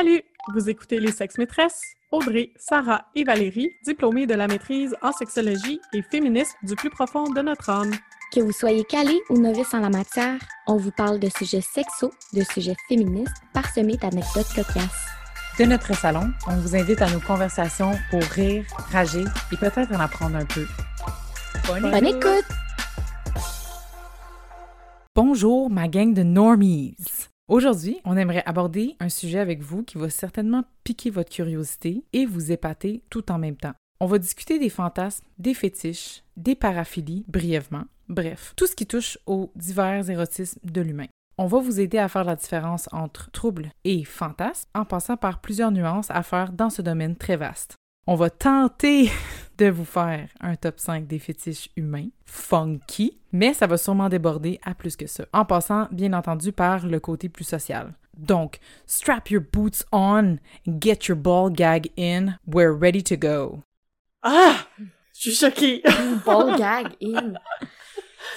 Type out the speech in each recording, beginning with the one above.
Salut! Vous écoutez Les Sexes Maîtresses, Audrey, Sarah et Valérie, diplômées de la maîtrise en sexologie et féministes du plus profond de notre âme. Que vous soyez calé ou novice en la matière, on vous parle de sujets sexos, de sujets féministes, parsemés d'anecdotes cocasses. De notre salon, on vous invite à nos conversations pour rire, rager et peut-être en apprendre un peu. Bonne écoute! Bonjour, ma gang de normies! Aujourd'hui, on aimerait aborder un sujet avec vous qui va certainement piquer votre curiosité et vous épater tout en même temps. On va discuter des fantasmes, des fétiches, des paraphilies brièvement, bref, tout ce qui touche aux divers érotismes de l'humain. On va vous aider à faire la différence entre trouble et fantasme en passant par plusieurs nuances à faire dans ce domaine très vaste. On va tenter de vous faire un top 5 des fétiches humains funky, mais ça va sûrement déborder à plus que ça, en passant bien entendu par le côté plus social. Donc, strap your boots on, get your ball gag in, we're ready to go. Ah! Je suis choquée! Ball gag in!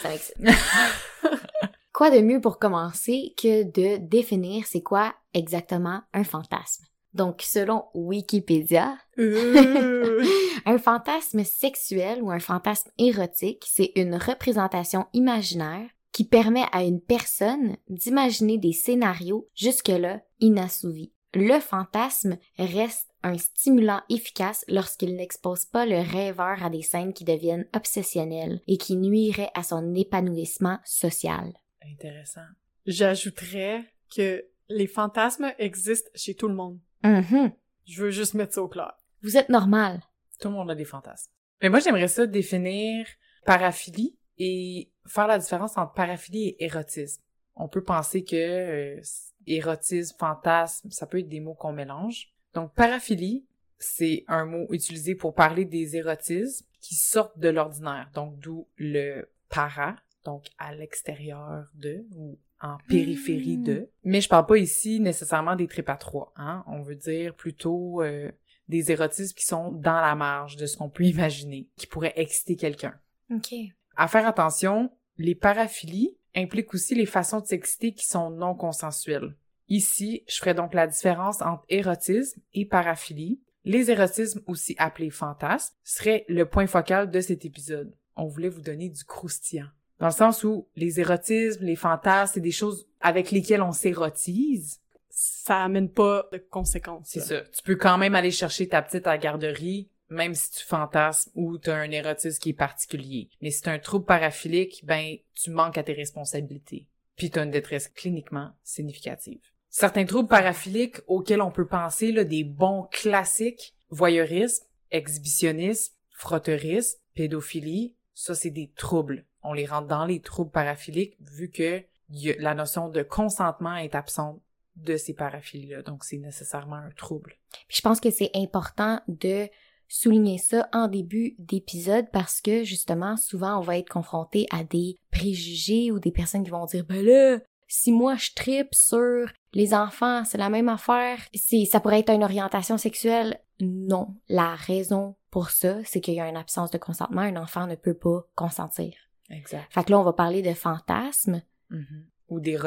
Ça m'excite. Quoi de mieux pour commencer que de définir c'est quoi exactement un fantasme? Donc, selon Wikipédia, Euh. un fantasme sexuel ou un fantasme érotique, c'est une représentation imaginaire qui permet à une personne d'imaginer des scénarios jusque-là inassouvis. Le fantasme reste un stimulant efficace lorsqu'il n'expose pas le rêveur à des scènes qui deviennent obsessionnelles et qui nuiraient à son épanouissement social. Intéressant. J'ajouterais que les fantasmes existent chez tout le monde. Mhm. Je veux juste mettre ça au clair. Vous êtes normal. Tout le monde a des fantasmes. Mais moi, j'aimerais ça définir paraphilie et faire la différence entre paraphilie et érotisme. On peut penser que euh, érotisme, fantasme, ça peut être des mots qu'on mélange. Donc, paraphilie, c'est un mot utilisé pour parler des érotismes qui sortent de l'ordinaire. Donc, d'où le para, donc à l'extérieur de, ou en périphérie Mm. de. Mais je parle pas ici nécessairement des tripes à trois, hein. On veut dire plutôt euh, des érotismes qui sont dans la marge de ce qu'on peut imaginer, qui pourraient exciter quelqu'un. OK. À faire attention, les paraphilies impliquent aussi les façons de s'exciter qui sont non consensuelles. Ici, je ferai donc la différence entre érotisme et paraphilie. Les érotismes, aussi appelés fantasmes, seraient le point focal de cet épisode. On voulait vous donner du croustillant. Dans le sens où les érotismes, les fantasmes, c'est des choses avec lesquelles on s'érotise. Ça amène pas de conséquences. C'est ça. Tu peux quand même aller chercher ta petite à la garderie, même si tu fantasmes ou tu as un érotisme qui est particulier. Mais si tu un trouble paraphilique, ben, tu manques à tes responsabilités. Puis tu as une détresse cliniquement significative. Certains troubles paraphiliques auxquels on peut penser, là, des bons classiques, voyeurisme, exhibitionnisme, frotteurisme, pédophilie, ça c'est des troubles. On les rentre dans les troubles paraphiliques vu que la notion de consentement est absente de ces paraphilies-là. Donc, c'est nécessairement un trouble. Puis je pense que c'est important de souligner ça en début d'épisode parce que justement, souvent, on va être confronté à des préjugés ou des personnes qui vont dire, ben là, si moi je tripe sur les enfants, c'est la même affaire. Si ça pourrait être une orientation sexuelle, non. La raison pour ça, c'est qu'il y a une absence de consentement. Un enfant ne peut pas consentir. Exact. Fait que là, on va parler de fantasmes. Mhm. Ou des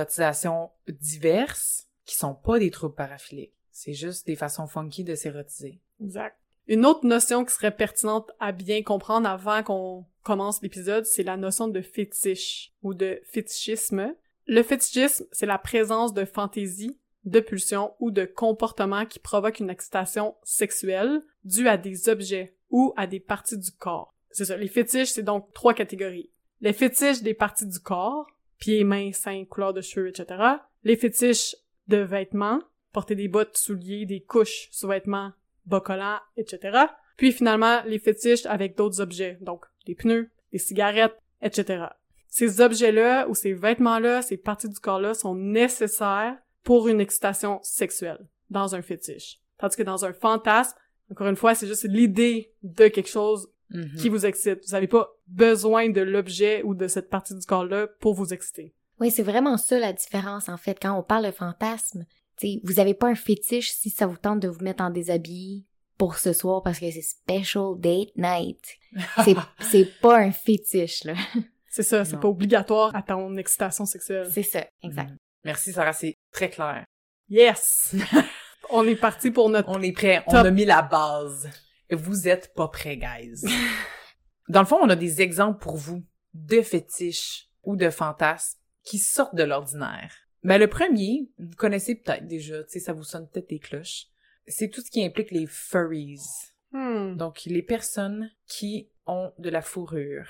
diverses qui sont pas des troubles paraphiliques. C'est juste des façons funky de s'érotiser. Exact. Une autre notion qui serait pertinente à bien comprendre avant qu'on commence l'épisode, c'est la notion de fétiche ou de fétichisme. Le fétichisme, c'est la présence de fantaisie, de pulsions ou de comportements qui provoquent une excitation sexuelle due à des objets ou à des parties du corps. C'est ça. Les fétiches, c'est donc trois catégories. Les fétiches des parties du corps, pieds, mains, seins, couleur de cheveux, etc. Les fétiches de vêtements, porter des bottes, souliers, des couches, sous-vêtements, bas collants, etc. Puis finalement, les fétiches avec d'autres objets, donc des pneus, des cigarettes, etc. Ces objets-là ou ces vêtements-là, ces parties du corps-là sont nécessaires pour une excitation sexuelle dans un fétiche. Tandis que dans un fantasme, encore une fois, c'est juste l'idée de quelque chose Mhm. qui vous excite. Vous n'avez pas besoin de l'objet ou de cette partie du corps-là pour vous exciter. Oui, c'est vraiment ça la différence en fait. Quand on parle de fantasme, T'sais, vous avez pas un fétiche si ça vous tente de vous mettre en déshabillé pour ce soir parce que c'est special date night. C'est, c'est pas un fétiche, là. C'est ça, c'est pas obligatoire à ton excitation sexuelle. C'est ça, exact. Mhm. Merci Sarah, c'est très clair. Yes! On est parti pour notre... On est prêt, on a mis la base. Vous êtes pas prêts, guys. Dans le fond, on a des exemples pour vous de fétiches ou de fantasmes qui sortent de l'ordinaire. Ben, le premier, vous connaissez peut-être déjà, tu sais, ça vous sonne peut-être des cloches. C'est tout ce qui implique les furries. Hmm. Donc, les personnes qui ont de la fourrure.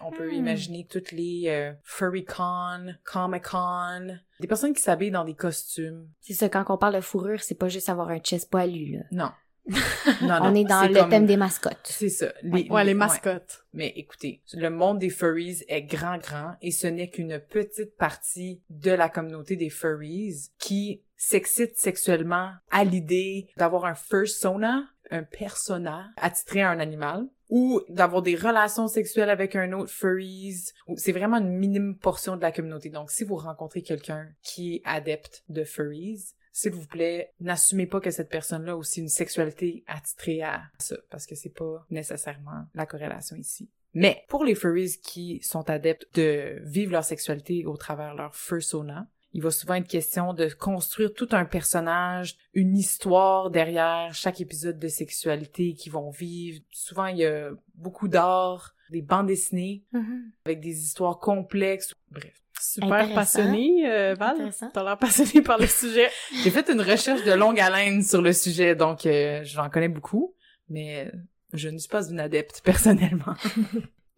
On peut Hmm. imaginer toutes les euh, furrycon, comic-con, des personnes qui s'habillent dans des costumes. C'est ça, quand on parle de fourrure, c'est pas juste avoir un chest poilu, là. Non. non, On non, est dans le comme- thème des mascottes. C'est ça. Ouais, les mascottes. Mais écoutez, le monde des furries est grand, grand, et ce n'est qu'une petite partie de la communauté des furries qui s'excite sexuellement à l'idée d'avoir un fursona, un persona attitré à un animal, ou d'avoir des relations sexuelles avec un autre furries. C'est vraiment une minime portion de la communauté. Donc, si vous rencontrez quelqu'un qui est adepte de furries, s'il vous plaît, n'assumez pas que cette personne-là a aussi une sexualité attitrée à ça, parce que c'est pas nécessairement la corrélation ici. Mais pour les furries qui sont adeptes de vivre leur sexualité au travers leur fursona, il va souvent être question de construire tout un personnage, une histoire derrière chaque épisode de sexualité qu'ils vont vivre. Souvent, il y a beaucoup d'art, des bandes dessinées Mhm. avec des histoires complexes. Bref. Super Intéressant. passionné, euh, Val. T'as l'air passionné par le sujet. J'ai fait une recherche de longue haleine sur le sujet, donc euh, j'en connais beaucoup, mais je ne suis pas une adepte personnellement.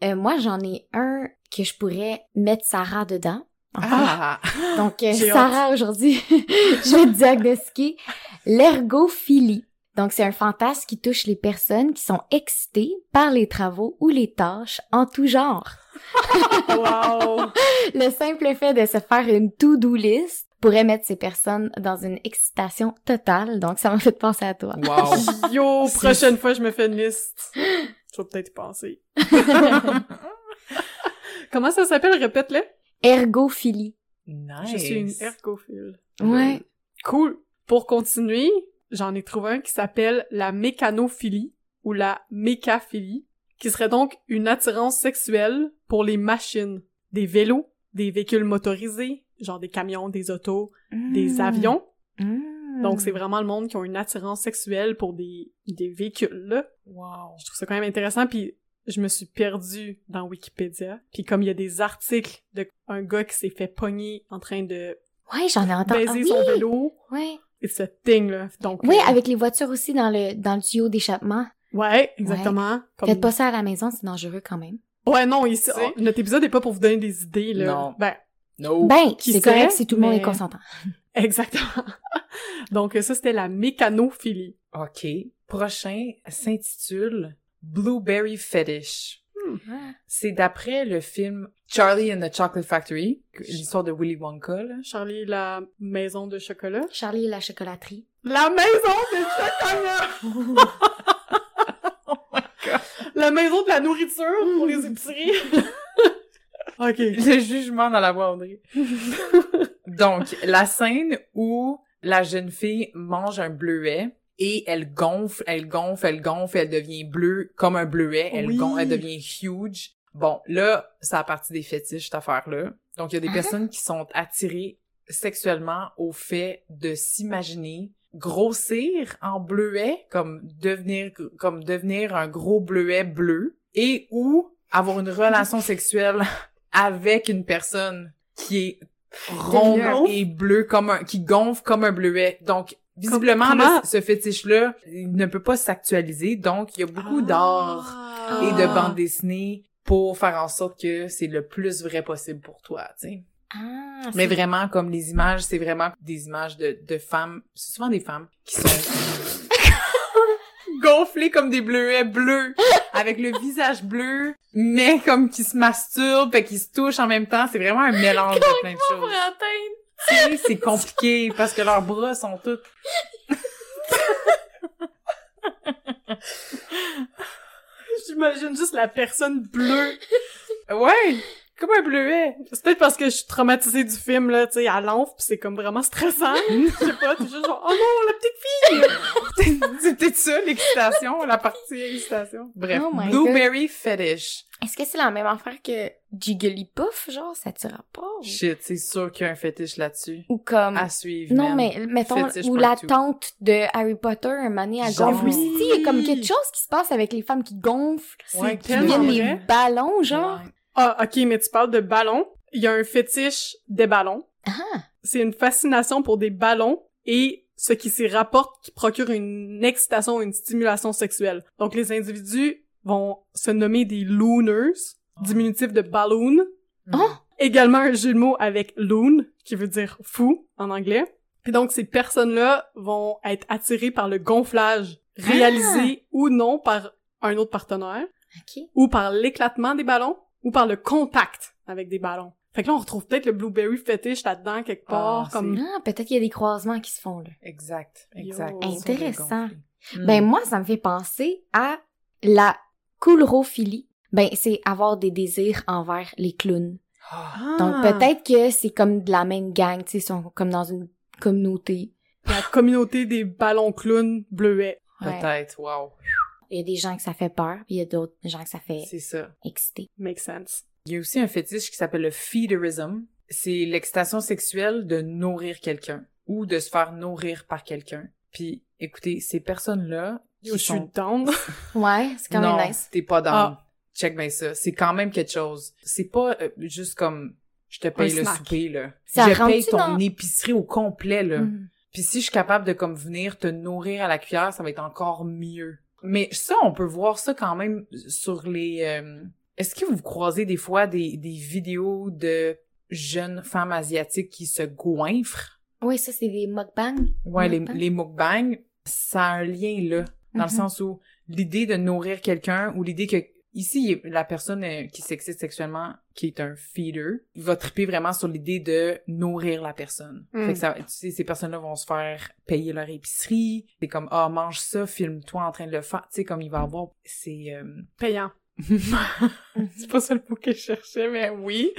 Euh, moi, j'en ai un que je pourrais mettre Sarah dedans. Ah! Donc, euh, Sarah, aujourd'hui, je vais te diagnostiquer l'ergophilie. Donc, c'est un fantasme qui touche les personnes qui sont excitées par les travaux ou les tâches en tout genre. wow! Le simple fait de se faire une to-do list pourrait mettre ces personnes dans une excitation totale. Donc, ça m'a fait penser à toi. Wow! Yo, prochaine fois, je me fais une liste. Je vais peut-être y penser. Comment ça s'appelle? Répète-le. Ergophilie. Nice! Je suis une ergophile. Ouais. Cool. Pour continuer, j'en ai trouvé un qui s'appelle la mécanophilie ou la mécaphilie, qui serait donc une attirance sexuelle pour les machines, des vélos, des véhicules motorisés, genre des camions, des autos, des Mm. avions. Mm. Donc c'est vraiment le monde qui ont une attirance sexuelle pour des, des véhicules là. Wow! Je trouve ça quand même intéressant puis je me suis perdue dans Wikipédia. Puis comme il y a des articles de un gars qui s'est fait pogner en train de Ouais, j'en ai entendu. baiser Ah, son oui! vélo, Ouais. It's a thing là. Donc Oui, euh, avec les voitures aussi dans le dans le tuyau d'échappement. Ouais, exactement. Comme- Faites pas ça à la maison, c'est dangereux quand même. Ouais, non, ici, notre épisode est pas pour vous donner des idées, là. Non. Ben, No! Ben, Qui c'est correct si tout le monde mais- est consentant. exactement. Donc, ça, c'était la mécanophilie. OK. Prochain s'intitule Blueberry Fetish. C'est d'après le film Charlie and the Chocolate Factory, l'histoire de Willy Wonka, là. Charlie, la maison de chocolat. Charlie et la chocolaterie. La maison de chocolat! Oh my god! La maison de la nourriture pour les épiceries. ok. Le jugement dans la voix, Audrey. Donc, la scène où la jeune fille mange un bleuet et elle gonfle, elle gonfle, elle gonfle, elle devient bleue comme un bleuet, elle Oui. gonfle, elle devient huge. Bon, là, ça a partie des fétiches, cette affaire-là. Donc, il y a des Ah. personnes qui sont attirées sexuellement au fait de s'imaginer grossir en bleuet, comme devenir, comme devenir un gros bleuet bleu, et ou avoir une relation sexuelle avec une personne qui est ronde et bleue comme un, qui gonfle comme un bleuet. Donc, visiblement, comment- là, ce fétiche-là, il ne peut pas s'actualiser. Donc, il y a beaucoup d'art Ah. et de bandes dessinées pour faire en sorte que c'est le plus vrai possible pour toi, tu sais. Ah, Mais vraiment, comme les images, c'est vraiment des images de, de femmes, c'est souvent des femmes qui sont gonflées comme des bleuets bleus, avec le visage bleu, mais comme qui se masturbent et qui se touchent en même temps. C'est vraiment un mélange de plein de choses. C'est compliqué parce que leurs bras sont tous... J'imagine juste la personne bleue. Ouais! Comme un bleuet. C'est peut-être parce que je suis traumatisée du film, là, tu sais, à l'enf, pis c'est comme vraiment stressant. Je sais pas, t'es juste genre, oh non, la petite fille! c'est peut-être ça, l'excitation, la partie excitation. Bref, Oh blueberry fetish. Est-ce que c'est la même affaire que Jigglypuff, genre, ça tire pas? Ou, Shit, c'est sûr qu'il y a un fétiche là-dessus. ou comme... À suivre, Non, mais mettons, Fétiche ou la tante de Harry Potter, un moment donné, elle Genre. gonfle aussi. Il y a comme quelque chose qui se passe avec les femmes qui gonflent, Ouais, qui deviennent des ballons, genre. Ouais. Ah, ok, mais tu parles de ballons. Il y a un fétiche des ballons. Ah! C'est une fascination pour des ballons et ce qui s'y rapporte qui procure une excitation, une stimulation sexuelle. Donc les individus vont se nommer des looners, diminutif de balloon. Oh! Également un jeu de mots avec loon, qui veut dire fou en anglais. Puis donc ces personnes-là vont être attirées par le gonflage, réalisé ou non par un autre partenaire, OK. ou par l'éclatement des ballons, ou par le contact avec des ballons. Fait que là, on retrouve peut-être le blueberry fétiche là-dedans quelque part, Ah, comme... Ah, peut-être qu'il y a des croisements qui se font, là. Exact, Yo. exact. Intéressant. Mm. Ben, moi, ça me fait penser à la coulrophilie. Ben, c'est avoir des désirs envers les clowns. Ah, Donc, peut-être que c'est comme de la même gang, tu sais, ils sont comme dans une communauté. La communauté des ballons clowns bleuets. Ouais. Peut-être, wow. Il y a des gens que ça fait peur, puis il y a d'autres gens que ça fait C'est ça. exciter. Make sense. Il y a aussi un fétiche qui s'appelle le feederism. C'est l'excitation sexuelle de nourrir quelqu'un ou de se faire nourrir par quelqu'un. Puis, écoutez, ces personnes-là qui Yo, je suis sont... down. Ouais, c'est quand non, même nice. t'es pas dans. Ah. Check bien ça. C'est quand même quelque chose. C'est pas euh, juste comme je te paye Un le snack. souper là. Ça je paye ton dans- épicerie au complet là. Mhm. Puis si je suis capable de comme venir te nourrir à la cuillère, ça va être encore mieux. Mais ça, on peut voir ça quand même sur les. euh, Est-ce que vous croisez des fois des, des vidéos de jeunes femmes asiatiques qui se goinfrent? Oui, ça, c'est des mukbangs. Ouais, les, les mukbangs, ça a un lien là, dans le Mhm. sens où l'idée de nourrir quelqu'un ou l'idée que ici la personne euh, qui s'excite sexuellement, qui est un feeder, va triper vraiment sur l'idée de nourrir la personne. Mm. Fait que ça, tu sais, ces personnes-là vont se faire payer leur épicerie. C'est comme ah mange ça, filme-toi en train de le faire. Tu sais comme il va avoir, c'est euh, Payant. c'est pas ça le mot que je cherchais, mais oui.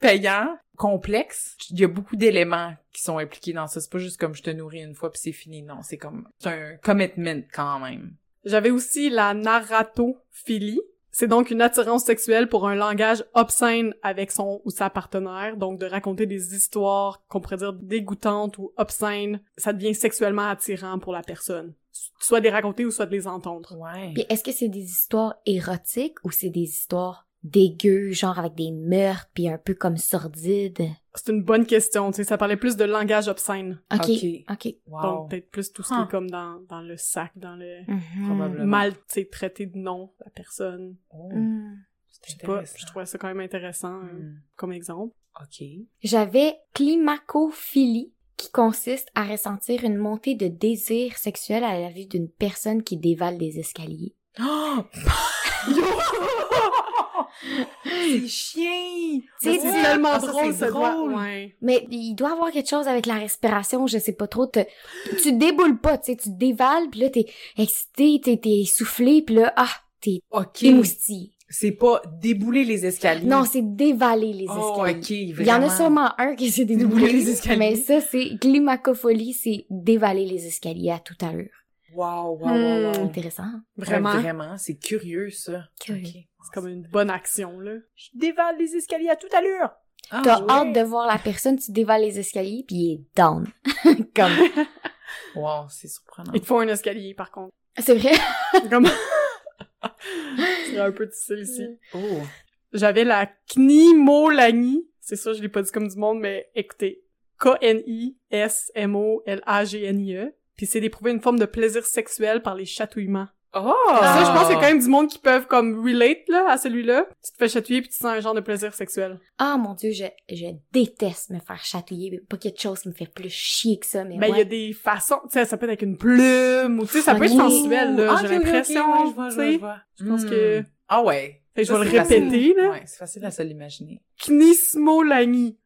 Payant, complexe. Il y a beaucoup d'éléments qui sont impliqués dans ça. C'est pas juste comme je te nourris une fois puis c'est fini. Non, c'est comme, c'est un commitment quand même. J'avais aussi la narratophilie. C'est donc une attirance sexuelle pour un langage obscène avec son ou sa partenaire, donc de raconter des histoires qu'on pourrait dire dégoûtantes ou obscènes. Ça devient sexuellement attirant pour la personne. Soit de les raconter ou soit de les entendre. Ouais. Puis est-ce que c'est des histoires érotiques ou c'est des histoires dégueu, genre avec des meurtres, puis un peu comme sordides? C'est une bonne question, tu sais, ça parlait plus de langage obscène. OK. Ok. OK. Wow. Donc peut-être plus tout ce qui Huh. est comme dans, dans le sac, dans le. Probablement. mal, tu sais, traité de nom, la personne. Oh, Mm. Je c'est sais pas, intéressant. je trouvais ça quand même intéressant euh, Hmm. comme exemple. Ok. J'avais climacophilie, qui consiste à ressentir une montée de désir sexuel à la vue d'une personne qui dévale des escaliers. Oh! c'est chien! C'est tellement drôle, c'est drôle. Ouais. Mais il doit avoir quelque chose avec la respiration, je sais pas trop. te- tu déboules pas, tu sais, tu dévales, puis là, t'es excité, t'es, t'es essoufflé, puis là, ah, t'es Ok. émoustillé. C'est pas débouler les escaliers. Non, c'est dévaler les Oh, escaliers. Il y en a sûrement un qui c'est Débouler débouler les escaliers. Mais ça, c'est glimacophilie, c'est dévaler les escaliers à toute allure. Wow, wow, wow, Hmm. wow. Intéressant. Vraiment? Vraiment, c'est curieux, ça. Curieux. C'est comme une bonne action, là. Je dévale les escaliers à toute allure! Ah, T'as ouais. hâte de voir la personne, tu dévales les escaliers, puis il est down. Comme... Wow, c'est surprenant. Il te faut un escalier, par contre. C'est vrai? Comme... C'est un peu difficile ici. Oh. J'avais la Knimolanie. C'est ça, je l'ai pas dit comme du monde, mais écoutez. K-N-I-S-M-O-L-A-G-N-I-E. E. Puis c'est d'éprouver une forme de plaisir sexuel par les chatouillements. Oh! Ça, je pense qu'il y a quand même du monde qui peuvent comme relate, là, à celui-là. Tu te fais chatouiller puis tu sens un genre de plaisir sexuel. Ah mon dieu, je, je déteste me faire chatouiller. mais Pas quelque chose qui me fait plus chier que ça, mais Ben, il y a des façons, tu sais, ça peut être avec une plume, ou tu sais, ça peut être sensuel, là, Ah, j'ai l'impression, ouais, je vois, tu je vois, sais. je pense Hmm. que- Ah ouais. Fait que je vais le facile. répéter, là. Ouais, c'est facile à se l'imaginer. Knismolanie.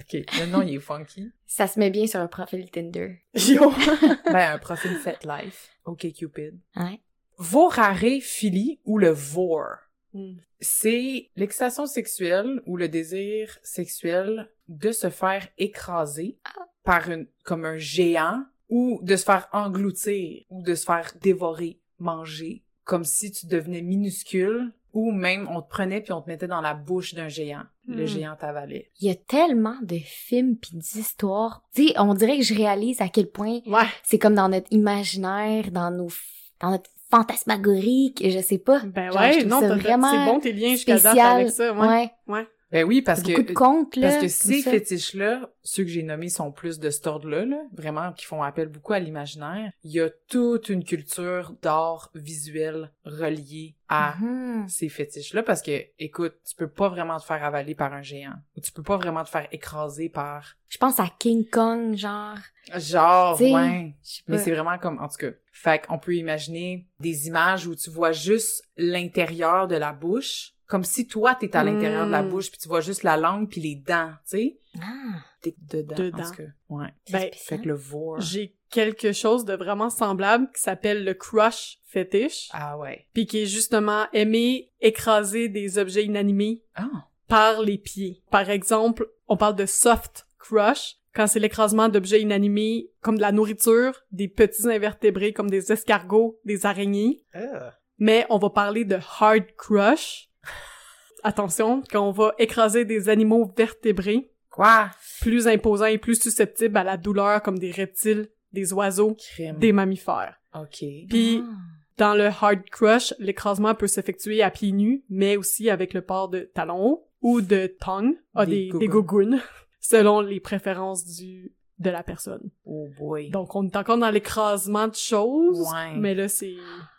Ok, le nom, il est funky. Ça se met bien sur un profil Tinder. Yo. ben, un profil Fet Life. OK, Cupid. Ouais. Voraréphilie ou le vor? Hmm. C'est l'excitation sexuelle ou le désir sexuel de se faire écraser par une, comme un géant ou de se faire engloutir ou de se faire dévorer, manger, comme si tu devenais minuscule ou même on te prenait puis on te mettait dans la bouche d'un géant. Le Hmm. géant t'avalait. Il y a tellement de films pis d'histoires. Tu sais, on dirait que je réalise à quel point Ouais. c'est comme dans notre imaginaire, dans nos, dans notre fantasmagorique, je sais pas. Ben Genre, ouais, non, t'as- vraiment c'est bon tes liens jusqu'à date avec ça, ouais. Ouais. Ouais. Ben oui, parce que de contes, là. Parce que ces fétiches-là, ceux que j'ai nommés sont plus de cet ordre-là, là, vraiment, qui font appel beaucoup à l'imaginaire. Il y a toute une culture d'art visuel reliée à Mhm. ces fétiches-là, parce que, écoute, tu peux pas vraiment te faire avaler par un géant, ou tu peux pas vraiment te faire écraser par... Je pense à King Kong, genre. Genre, T'sais, ouais. Mais c'est vraiment comme, en tout cas. Fait qu'on peut imaginer des images où tu vois juste l'intérieur de la bouche, comme si toi, t'es à l'intérieur de la Mm. bouche, puis tu vois juste la langue puis les dents, tu sais. Ah, T'es dedans, Dedans. en tout cas. Ouais. Ben, Fait que le vor. J'ai quelque chose de vraiment semblable qui s'appelle le crush fétiche, Ah ouais. puis qui est justement aimer écraser des objets inanimés Ah. par les pieds. Par exemple, on parle de soft crush quand c'est l'écrasement d'objets inanimés comme de la nourriture, des petits invertébrés comme des escargots, des araignées. Mais on va parler de hard crush. Attention, quand on va écraser des animaux vertébrés, Quoi? plus imposants et plus susceptibles à la douleur comme des reptiles, des oiseaux, Crime. des mammifères. Ok. Puis Ah. dans le hard crush, l'écrasement peut s'effectuer à pieds nus, mais aussi avec le port de talons hauts ou de tongue, ah, Des des, gougounes, selon les préférences du de la personne. Oh boy. Donc on est encore dans l'écrasement de choses, Ouais. mais là c'est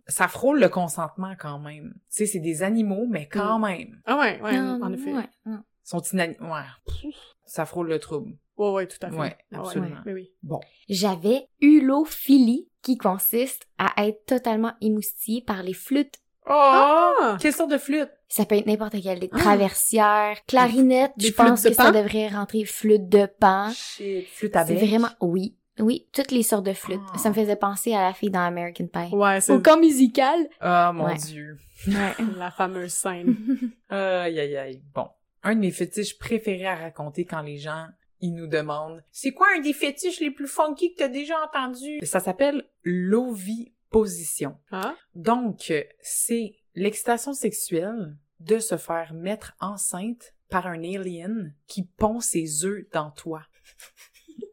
Ça frôle le consentement quand même. Tu sais, c'est des animaux, mais quand même. ah ouais ouais Non, en non, effet ouais, non. Sont inanimés. Ouais. Ça frôle le trouble. ouais ouais tout à fait Ouais, Ah absolument. oui, oui. Bon. J'avais hulophilie, qui consiste à être totalement émoustillé par les flûtes. Oh! Ah! Quelle sorte de flûte? Ça peut être n'importe quelle, des traversières, clarinette, Des je pense de que ça devrait rentrer flûte de pan. Shit. Flûte à C'est bec. vraiment, oui, oui, toutes les sortes de flûtes. Ah. Ça me faisait penser à la fille dans American Pie. Ouais, c'est Au camp musical? Ah, mon Ouais. dieu. Ouais. la fameuse scène. Aïe, aïe, aïe. Bon. Un de mes fétiches préférés à raconter quand les gens, ils nous demandent « C'est quoi un des fétiches les plus funky que t'as déjà entendu? » Ça s'appelle l'oviposition. Ah? Donc, c'est l'excitation sexuelle de se faire mettre enceinte par un alien qui pond ses œufs dans toi.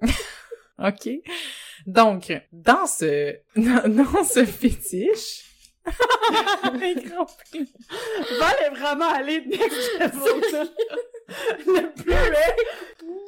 OK? Donc, dans ce, dans ce fétiche... Val est vraiment allée là. Le pleuret.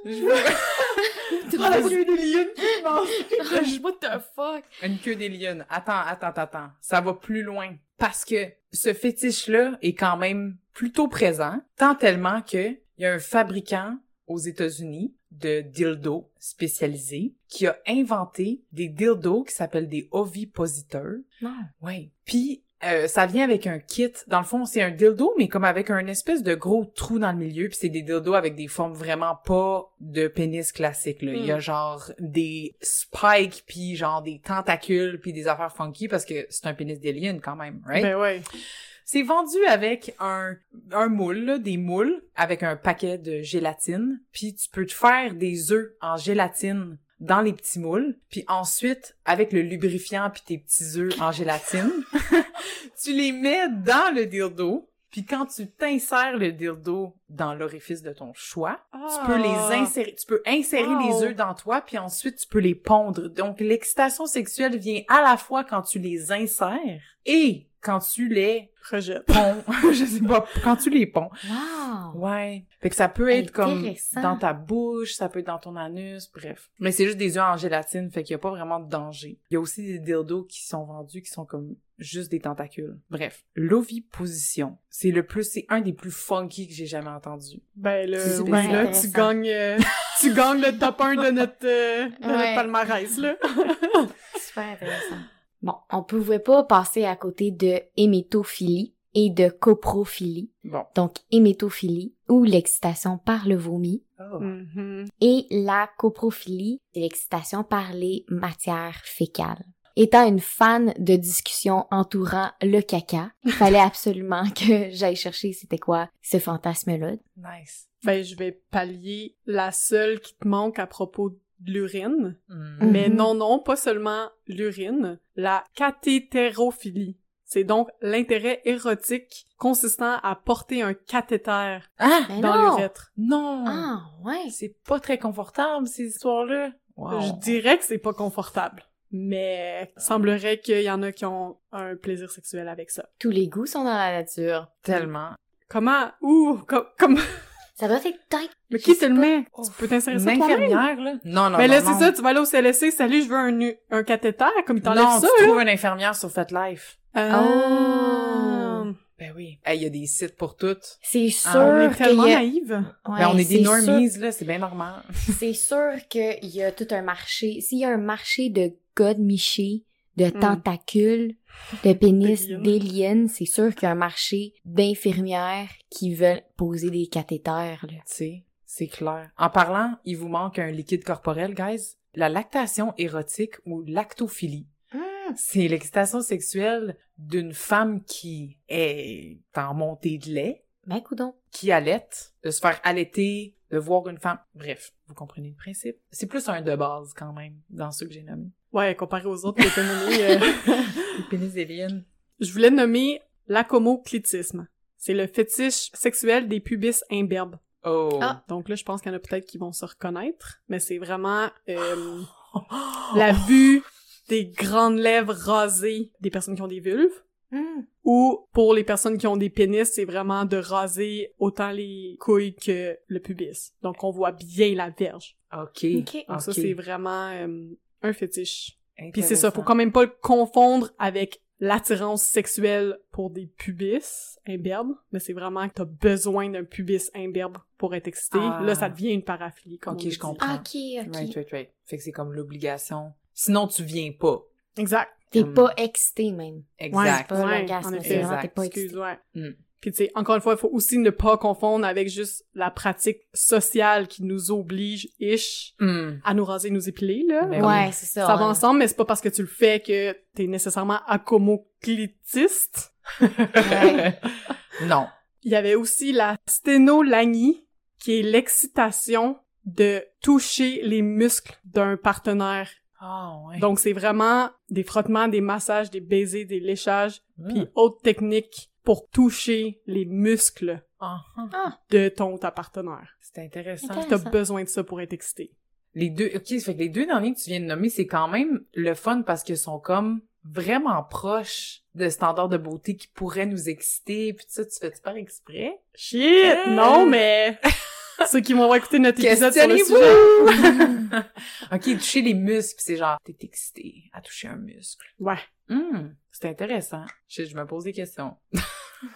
Je Ah, la queue des lions qui mange. What the fuck? Une queue des lions. Attends, attends, attends. Ça va plus loin. Parce que ce fétiche-là est quand même plutôt présent, tant tellement que il y a un fabricant aux États-Unis de dildos spécialisés qui a inventé des dildos qui s'appellent des ovipositeurs. Non. Ouais. Puis euh, ça vient avec un kit. Dans le fond, c'est un dildo, mais comme avec un espèce de gros trou dans le milieu. Puis c'est des dildos avec des formes vraiment pas de pénis classique. Là. Il y a genre des spikes, puis genre des tentacules, puis des affaires funky parce que c'est un pénis d'alien quand même, right? Ben ouais. C'est vendu avec un, un moule, là, des moules, avec un paquet de gélatine. Puis tu peux te faire des œufs en gélatine dans les petits moules. Puis ensuite, avec le lubrifiant puis tes petits œufs en gélatine, tu les mets dans le dildo. Puis quand tu t'insères le dildo dans l'orifice de ton choix, tu peux les insérer, tu peux insérer Wow. les œufs dans toi, puis ensuite tu peux les pondre. Donc l'excitation sexuelle vient à la fois quand tu les insères et quand tu les Rejette. ponds. je sais pas, quand tu les ponds. Wow. Ouais. Fait que ça peut être comme dans ta bouche, ça peut être dans ton anus, bref. Mais c'est juste des œufs en gélatine, fait qu'il y a pas vraiment de danger. Il y a aussi des dildos qui sont vendus qui sont comme juste des tentacules. Bref. L'oviposition. C'est le plus, c'est un des plus funky que j'ai jamais entendu. Ben là, tu gagnes, euh, tu gagnes le top 1 de notre, euh, de notre Ouais. palmarès, là. Super intéressant. Bon, on pouvait pas passer à côté de hémétophilie et de coprophilie. Bon. Donc, hémétophilie, ou l'excitation par le vomi, Oh. Mhm. et la coprophilie, c'est l'excitation par les matières fécales. Étant une fan de discussions entourant le caca, il fallait absolument que j'aille chercher c'était quoi ce fantasme-là. Nice. Ben, je vais pallier la seule qui te manque à propos de l'urine. Mm. Mais Mhm. non, non, pas seulement l'urine, la cathétérophilie. C'est donc l'intérêt érotique consistant à porter un cathéter Ah! Dans non! l'urètre. Non! Ah, ouais. C'est pas très confortable, ces histoires-là. Wow. Je dirais que c'est pas confortable. Mais il semblerait qu'il y en a qui ont un plaisir sexuel avec ça. Tous les goûts sont dans la nature. Tellement. Comment? Ouh! com- Comme... Ça doit être tight. Mais qui te le met? Oh, Tu peux t'insérer ça toi-même? infirmière, là? Non, non, Mais non, là, non. c'est ça, tu vas aller au CLSC, salut, je veux un, nu- un cathéter, comme ils t'enlèvent Non, ça, tu là. trouves une infirmière sur FetLife. Ah. Ben oui. Hey, il y a des sites pour toutes. C'est sûr On est tellement a... naïve. Ouais, ben, on est des normies, là, c'est bien normal. C'est sûr qu'il y a tout un marché. S'il y a un marché de godemichés, de Hmm. tentacules, de pénis D'aliens. c'est sûr qu'il y a un marché d'infirmières qui veulent poser des cathéters, là. Tu sais, c'est clair. En parlant, il vous manque un liquide corporel, guys. La lactation érotique ou lactophilie. C'est l'excitation sexuelle d'une femme qui est en montée de lait, Ben, coudon. qui allaite, de se faire allaiter, de voir une femme. Bref, vous comprenez le principe. C'est plus un de base quand même dans ceux que j'ai nommés. Ouais, comparé aux autres que t'as nommés, euh, Les pénis. Je voulais nommer l'acomoclitisme. C'est le fétiche sexuel des pubis imberbes. Oh. Ah. Donc là, je pense qu'il y en a peut-être qui vont se reconnaître, mais c'est vraiment euh, la vue des grandes lèvres rasées des personnes qui ont des vulves. Hmm. Ou pour les personnes qui ont des pénis, c'est vraiment de raser autant les couilles que le pubis. Donc on voit bien la verge. OK. Ok. Donc ça c'est vraiment euh, un fétiche. Puis c'est ça, faut quand même pas le confondre avec l'attirance sexuelle pour des pubis imberbes, mais c'est vraiment que t'as besoin d'un pubis imberbe pour être excité. Ah. Là, ça devient une paraphilie. Comme Ok, on je dit. comprends. Ok, ok. Right, right, right. Fait que c'est comme l'obligation. Sinon, tu viens pas. Exact. T'es Hum. pas excité, même. Exact. pas Ouais, l'orgasme, c'est vraiment, t'es pas Excuse, excité. ouais. Mm. Puis tu sais, encore une fois, il faut aussi ne pas confondre avec juste la pratique sociale qui nous oblige, ish, Hmm. à nous raser, nous épiler, là. Ben ouais, oui. c'est ça. Ça va ensemble, mais c'est pas parce que tu le fais que t'es nécessairement acomoclitiste. Ouais. non. Il y avait aussi la sténolanie, qui est l'excitation de toucher les muscles d'un partenaire. Ah, ouais. Donc, c'est vraiment des frottements, des massages, des baisers, des léchages, Hmm. puis autres techniques pour toucher les muscles Ah, ah. De ton ta partenaire. C'est intéressant. Intéressant. T'as ça. besoin de ça pour être excité. Les deux, ok, ça fait que les deux derniers que tu viens de nommer, c'est quand même le fun parce qu'ils sont comme vraiment proches de standards de beauté qui pourraient nous exciter, puis ça, tu fais-tu par exprès? Shit! Euh. Non, mais... Ceux qui vont écouter notre épisode sur le sujet... Ok, toucher les muscles, c'est genre, t'es excité à toucher un muscle. Ouais. Hmm, c'est intéressant. Je, je me pose des questions.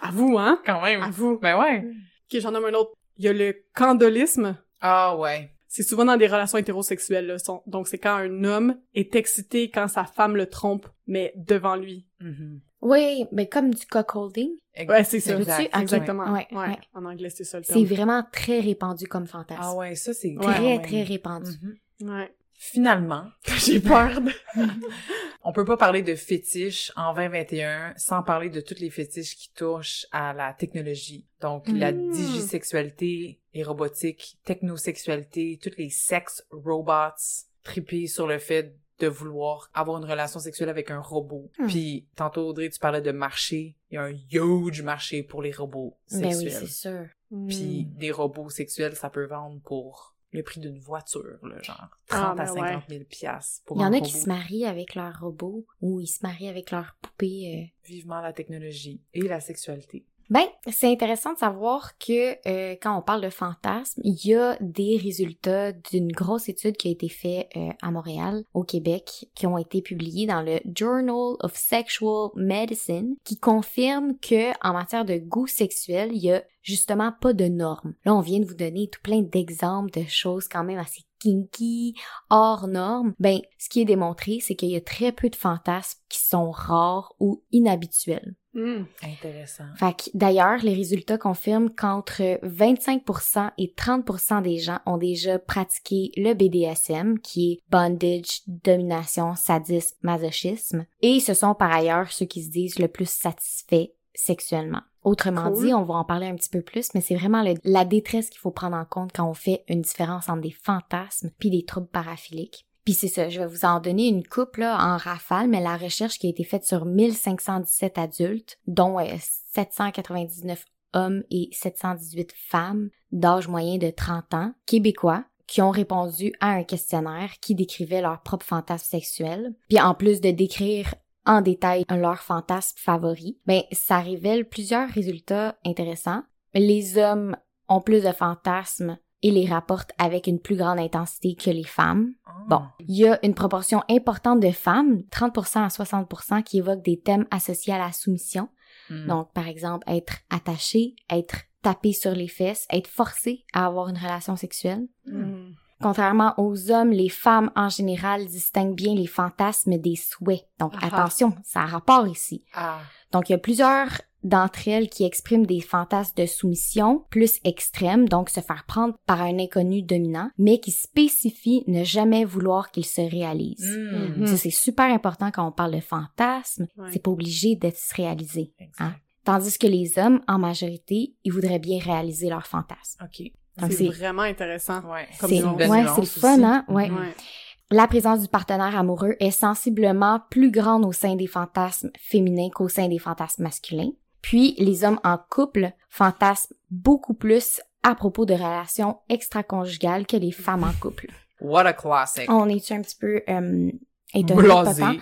À vous, hein? Quand même. À vous. Ben ouais. Ok, j'en nomme un autre. Il y a le candolisme. Ah ouais. C'est souvent dans des relations hétérosexuelles, là. Son- Donc, c'est quand un homme est excité quand sa femme le trompe, mais devant lui. Mhm. Oui, mais comme du cock-holding, Ouais, c'est ça. Exact. Exactement. Ouais, Ouais, ouais. En anglais, c'est ça le c'est terme. vraiment très répandu comme fantasme. Ah ouais, ça c'est Très, très répandu. Mhm. Ouais. Finalement, J'ai peur de... on peut pas parler de fétiches en 2021 sans parler de toutes les fétiches qui touchent à la technologie. Donc, la Mm. digisexualité, les robotiques, technosexualité, toutes les sex robots, triper sur le fait de vouloir avoir une relation sexuelle avec un robot. Mm. Puis, tantôt, Audrey, tu parlais de marché. Il y a un huge marché pour les robots Ben sexuels. oui, c'est sûr. Puis Hmm. des robots sexuels, ça peut vendre pour le prix d'une voiture, là, genre 30 Ah, à ben 50 ouais. 000 piastres pour Il y en a qui se marient avec leur robot ou ils se marient avec leur poupée. euh. Vivement la technologie et la sexualité. Ben, c'est intéressant de savoir que euh, quand on parle de fantasme, il y a des résultats d'une grosse étude qui a été faite euh, à Montréal, au Québec, qui ont été publiés dans le Journal of Sexual Medicine, qui confirme que en matière de goût sexuel, il y a justement pas de normes. Là, on vient de vous donner tout plein d'exemples de choses quand même assez kinky, hors normes. Ben, ce qui est démontré, c'est qu'il y a très peu de fantasmes qui sont rares ou inhabituels. Hmm. Intéressant. D'ailleurs, les résultats confirment qu'entre 25% et 30% des gens ont déjà pratiqué le BDSM, qui est bondage, domination, sadisme, masochisme, et ce sont par ailleurs ceux qui se disent le plus satisfaits sexuellement. Autrement Cool. dit, on va en parler un petit peu plus, mais c'est vraiment le- la détresse qu'il faut prendre en compte quand on fait une différence entre des fantasmes puis des troubles paraphiliques. Puis c'est ça, je vais vous en donner une coupe là, en rafale, mais la recherche qui a été faite sur 1517 adultes, dont euh, 799 hommes et 718 femmes d'âge moyen de 30 ans, québécois, qui ont répondu à un questionnaire qui décrivait leur propre fantasme sexuel. Puis en plus de décrire en détail leur fantasme favori, ben ça révèle plusieurs résultats intéressants. Les hommes ont plus de fantasmes et les rapportent avec une plus grande intensité que les femmes. Bon, il y a une proportion importante de femmes, 30% à 60%, qui évoquent des thèmes associés à la soumission. Mm. Donc, par exemple, être attaché, être tapé sur les fesses, être forcé à avoir une relation sexuelle. Hmm. Contrairement aux hommes, les femmes en général distinguent bien les fantasmes des souhaits. Donc Ah. attention, ça a rapport ici. Ah. Donc il y a plusieurs d'entre elles qui expriment des fantasmes de soumission plus extrêmes, donc se faire prendre par un inconnu dominant, mais qui spécifient ne jamais vouloir qu'il se réalise. Mm. Mhm. Ça, c'est super important quand on parle de fantasme. Ouais. C'est pas obligé d'être se réalisé. Hein? Tandis que les hommes, en majorité, ils voudraient bien réaliser leurs fantasmes. OK. Donc, C'est vraiment intéressant. Ouais. C'est ouais, le fun, aussi. hein? Ouais. Ouais. La présence du partenaire amoureux est sensiblement plus grande au sein des fantasmes féminins qu'au sein des fantasmes masculins. Puis, les hommes en couple fantasment beaucoup plus à propos de relations extra-conjugales que les femmes en couple. What a classic. On est un petit peu euh, étonné, Blasé. papa?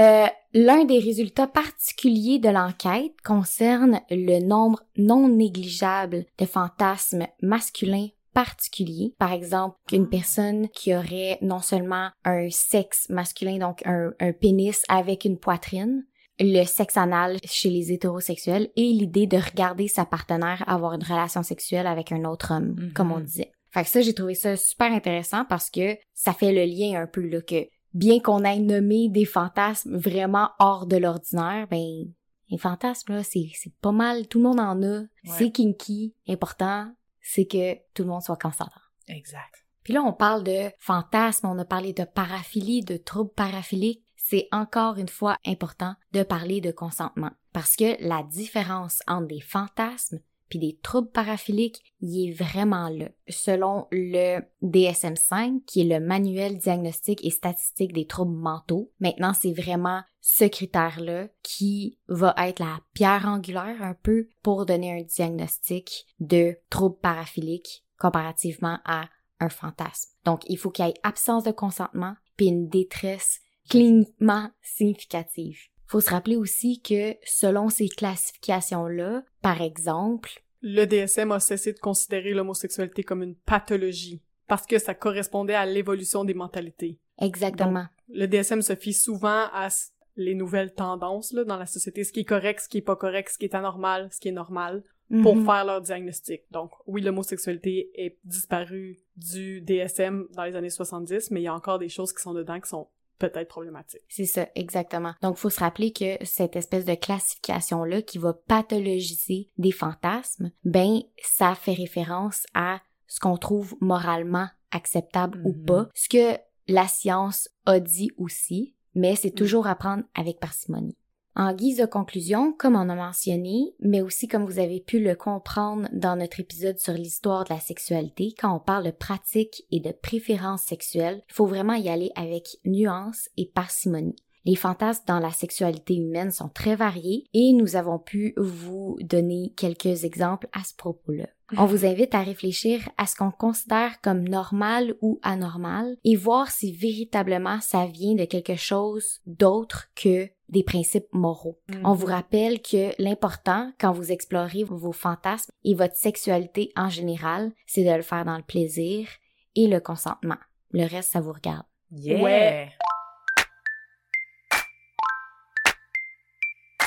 Euh, L'un des résultats particuliers de l'enquête concerne le nombre non négligeable de fantasmes masculins particuliers. Par exemple, qu'une personne qui aurait non seulement un sexe masculin, donc un, un pénis avec une poitrine, le sexe anal chez les hétérosexuels et l'idée de regarder sa partenaire avoir une relation sexuelle avec un autre homme, Mhm. comme on disait. Fait que ça, j'ai trouvé ça super intéressant parce que ça fait le lien un peu, là, que bien qu'on ait nommé des fantasmes vraiment hors de l'ordinaire, ben, les fantasmes, là, c'est, pas mal, tout le monde en a, c'est kinky, important, c'est que tout le monde soit consentant. Exact. Puis là, on parle de fantasmes, on a parlé de paraphilie, de troubles paraphiliques. C'est encore une fois important de parler de consentement. Parce que la différence entre des fantasmes puis des troubles paraphiliques, il est vraiment là. Selon le DSM-5, qui est le manuel diagnostique et statistique des troubles mentaux, maintenant c'est vraiment ce critère-là qui va être la pierre angulaire un peu pour donner un diagnostic de troubles paraphiliques comparativement à un fantasme. Donc, il faut qu'il y ait absence de consentement puis une détresse cliniquement significative. Faut se rappeler aussi que selon ces classifications-là, par exemple, Le DSM a cessé de considérer l'homosexualité comme une pathologie parce que ça correspondait à l'évolution des mentalités. exactement. Le DSM se fie souvent à les nouvelles tendances là, dans la société, ce qui est correct, ce qui est pas correct, ce qui est anormal, ce qui est normal, pour Mhm. faire leur diagnostic. Donc, oui, l'homosexualité est disparue du DSM dans les années 70, mais il y a encore des choses qui sont dedans qui sont peut-être problématiques. C'est ça, exactement. Donc, faut se rappeler que cette espèce de classification-là qui va pathologiser des fantasmes, ben, ça fait référence à ce qu'on trouve moralement acceptable ou Mhm. pas, ce que la science a dit aussi, mais c'est toujours à prendre avec parcimonie. En guise de conclusion, comme on a mentionné, mais aussi comme vous avez pu le comprendre dans notre épisode sur l'histoire de la sexualité, quand on parle de pratique et de préférences sexuelles, il faut vraiment y aller avec nuance et parcimonie. Les fantasmes dans la sexualité humaine sont très variés et nous avons pu vous donner quelques exemples à ce propos-là. On vous invite à réfléchir à ce qu'on considère comme normal ou anormal et voir si véritablement ça vient de quelque chose d'autre que des principes moraux. On vous rappelle que l'important quand vous explorez vos fantasmes et votre sexualité en général, c'est de le faire dans le plaisir et le consentement. Le reste, ça vous regarde. Yeah! Ouais.